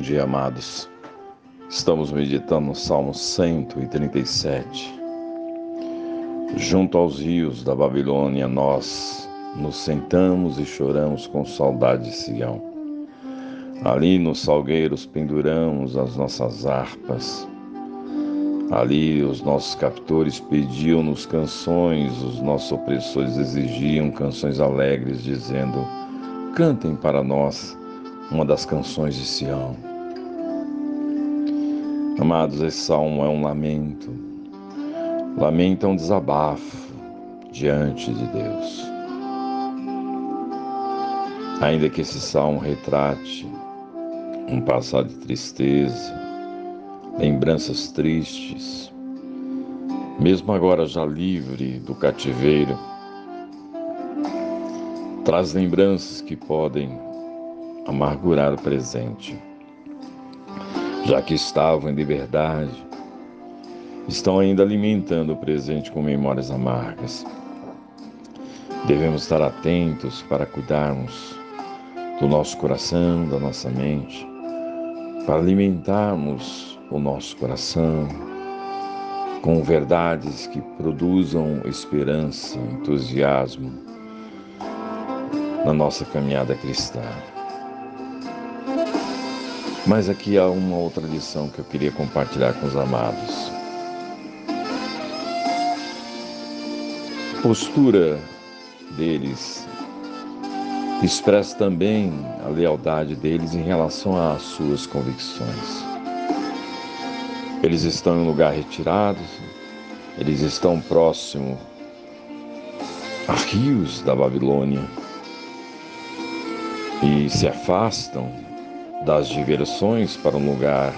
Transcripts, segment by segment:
Dia, amados. Estamos meditando no Salmo 137. Junto aos rios da Babilônia, nós nos sentamos e choramos com saudade de Sião. Ali nos salgueiros penduramos as nossas harpas. Ali os nossos captores pediam-nos canções, os nossos opressores exigiam canções alegres, dizendo: Cantem para nós uma das canções de Sião. Amados, esse salmo é um lamento. Lamento é um desabafo diante de Deus. Ainda que esse salmo retrate um passado de tristeza, lembranças tristes, mesmo agora já livre do cativeiro, traz lembranças que podem amargurar o presente. Já que estavam em liberdade, estão ainda alimentando o presente com memórias amargas. Devemos estar atentos para cuidarmos do nosso coração, da nossa mente, para alimentarmos o nosso coração com verdades que produzam esperança, entusiasmo na nossa caminhada cristã. Mas aqui há uma outra lição que eu queria compartilhar com os amados. A postura deles expressa também a lealdade deles em relação às suas convicções. Eles estão em um lugar retirado, eles estão próximo a rios da Babilônia e se afastam das diversões para um lugar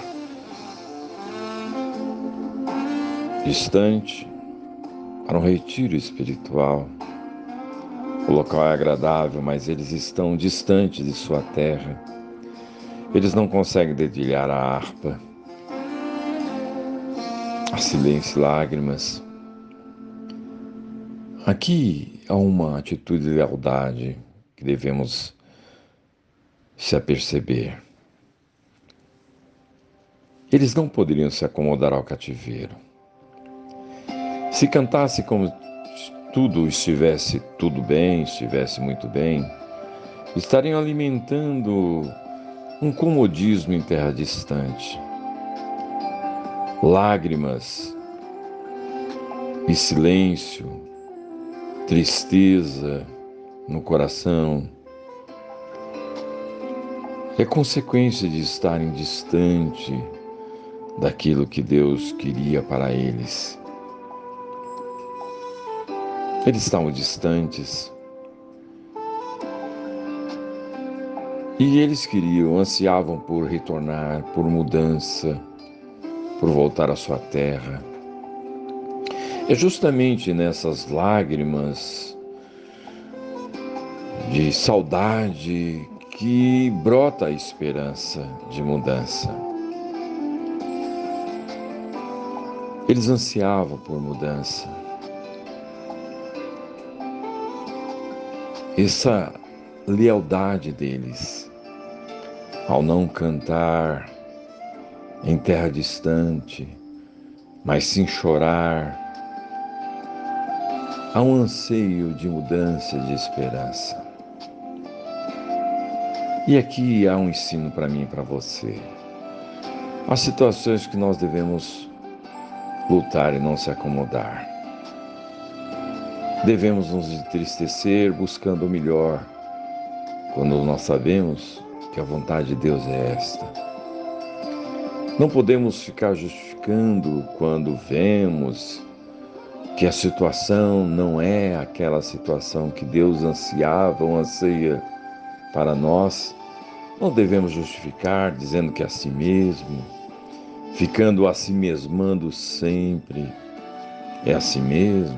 distante, para um retiro espiritual. O local é agradável, mas eles estão distantes de sua terra. Eles não conseguem dedilhar a harpa. Há silêncio e lágrimas. Aqui há uma atitude de lealdade que devemos se aperceber. Eles não poderiam se acomodar ao cativeiro. Se cantasse como tudo estivesse tudo bem, estivesse muito bem, estariam alimentando um comodismo em terra distante. Lágrimas e silêncio, tristeza no coração, é consequência de estarem distante daquilo que Deus queria para eles. Eles estavam distantes. E eles queriam, ansiavam por retornar, por mudança, por voltar à sua terra. É justamente nessas lágrimas de saudade que brota a esperança de mudança. Eles ansiavam por mudança. Essa lealdade deles ao não cantar em terra distante, mas sim chorar, há um anseio de mudança, de esperança. E aqui há um ensino para mim e para você. Há situações que nós devemos lutar e não se acomodar. Devemos nos entristecer buscando o melhor, quando nós sabemos que a vontade de Deus é esta. Não podemos ficar justificando quando vemos que a situação não é aquela situação que Deus ansiava ou anseia para nós, não devemos justificar dizendo que é assim mesmo, ficando a si mesmando sempre. É assim mesmo.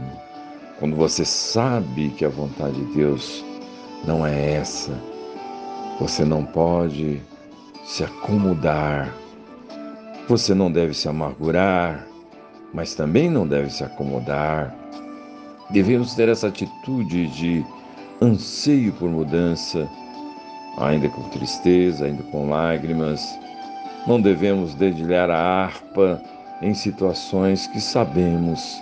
Quando você sabe que a vontade de Deus não é essa, você não pode se acomodar. Você não deve se amargurar, mas também não deve se acomodar. Devemos ter essa atitude de anseio por mudança ainda com tristeza, ainda com lágrimas, Não devemos dedilhar a harpa em situações que sabemos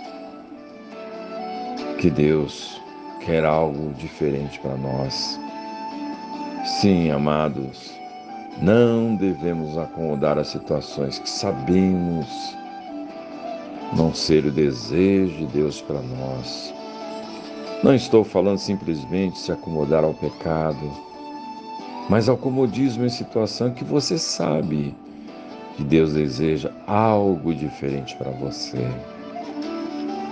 que Deus quer algo diferente para nós. Sim, amados, não devemos acomodar as situações que sabemos não ser o desejo de Deus para nós. Não estou falando simplesmente se acomodar ao pecado, mas ao comodismo em situação que você sabe que Deus deseja algo diferente para você.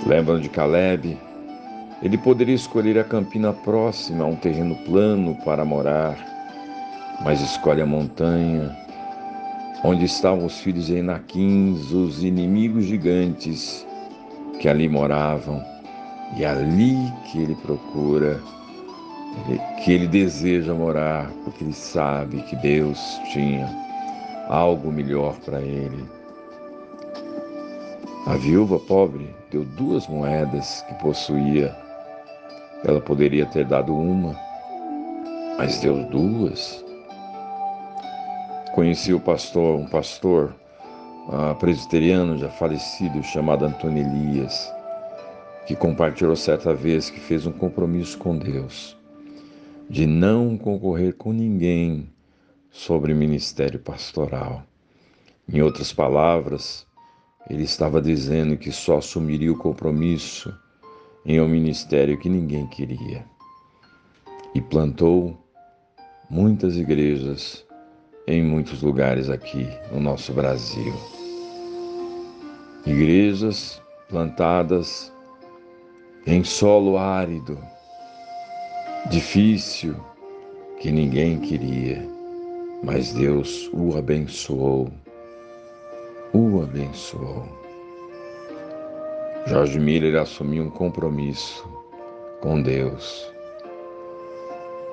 Lembram de Caleb? Ele poderia escolher a campina próxima um terreno plano para morar, mas escolhe a montanha, onde estavam os filhos de Enaquins, os inimigos gigantes que ali moravam, e é ali que ele procura, que ele deseja morar, porque ele sabe que Deus tinha algo melhor para ele. A viúva pobre deu duas moedas que possuía ela poderia ter dado uma, mas deu duas. Conheci o pastor, um pastor uh, presbiteriano já falecido, chamado Antônio Elias, que compartilhou certa vez que fez um compromisso com Deus de não concorrer com ninguém sobre ministério pastoral. Em outras palavras, ele estava dizendo que só assumiria o compromisso em um ministério que ninguém queria. E plantou muitas igrejas em muitos lugares aqui no nosso Brasil. Igrejas plantadas em solo árido, difícil, que ninguém queria, mas Deus o abençoou, o abençoou. Jorge Miller assumiu um compromisso com Deus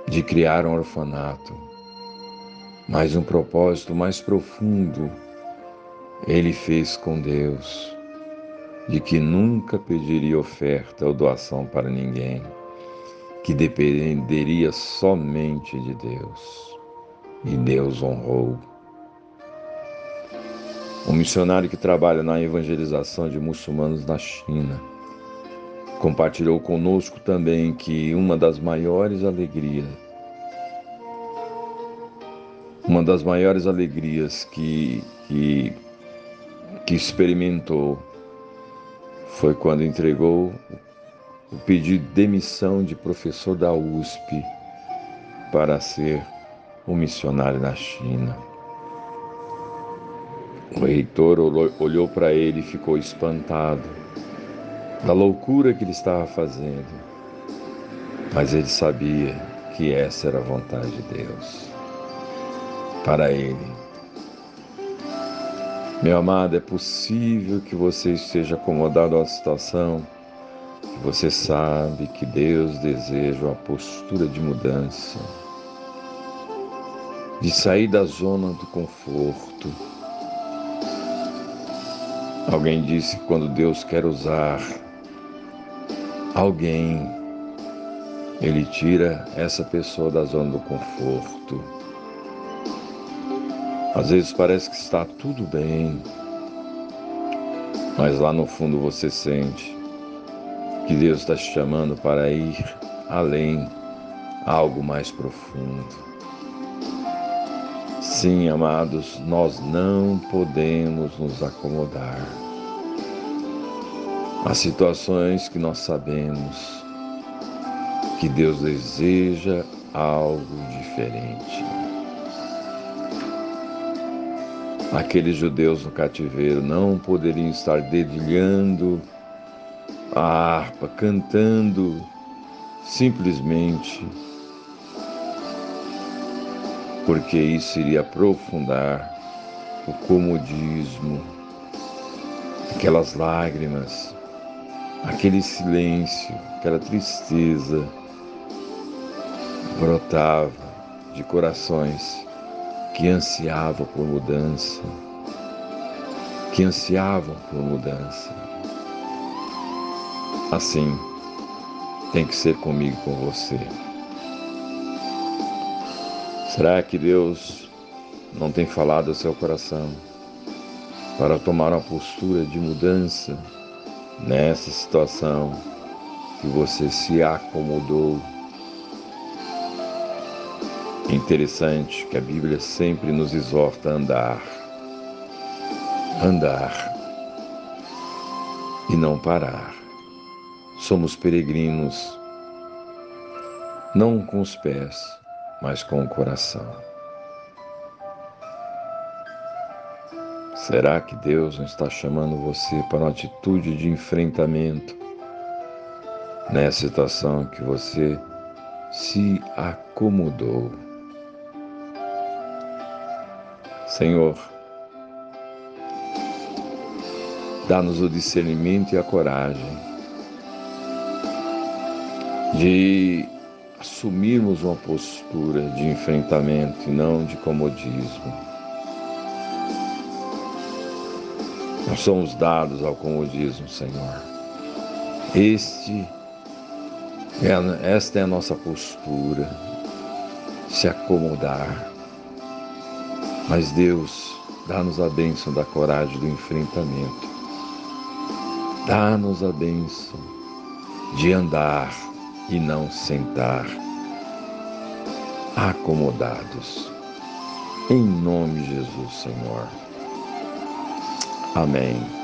de criar um orfanato, mas um propósito mais profundo ele fez com Deus, de que nunca pediria oferta ou doação para ninguém, que dependeria somente de Deus. E Deus honrou. Um missionário que trabalha na evangelização de muçulmanos na China, compartilhou conosco também que uma das maiores alegrias, uma das maiores alegrias que, que, que experimentou foi quando entregou o pedido de demissão de professor da USP para ser um missionário na China. O reitor olhou para ele e ficou espantado da loucura que ele estava fazendo. Mas ele sabia que essa era a vontade de Deus para ele. Meu amado, é possível que você esteja acomodado à situação que você sabe que Deus deseja uma postura de mudança, de sair da zona do conforto Alguém disse que quando Deus quer usar alguém, Ele tira essa pessoa da zona do conforto. Às vezes parece que está tudo bem, mas lá no fundo você sente que Deus está te chamando para ir além, algo mais profundo. Sim, amados, nós não podemos nos acomodar Há situações que nós sabemos que Deus deseja algo diferente. Aqueles judeus no cativeiro não poderiam estar dedilhando a harpa, cantando simplesmente porque isso iria aprofundar o comodismo, aquelas lágrimas, aquele silêncio, aquela tristeza brotava de corações que ansiavam por mudança, que ansiavam por mudança. Assim tem que ser comigo com você. Será que Deus não tem falado ao seu coração para tomar uma postura de mudança nessa situação que você se acomodou. Interessante que a Bíblia sempre nos exorta a andar, andar e não parar. Somos peregrinos, não com os pés, mas com o coração. Será que Deus não está chamando você para uma atitude de enfrentamento nessa situação que você se acomodou? Senhor, dá-nos o discernimento e a coragem de assumirmos uma postura de enfrentamento e não de comodismo. Nós somos dados ao comodismo, Senhor. Este é, esta é a nossa postura, se acomodar. Mas Deus, dá-nos a bênção da coragem do enfrentamento. Dá-nos a bênção de andar e não sentar, acomodados. Em nome de Jesus, Senhor. Amém.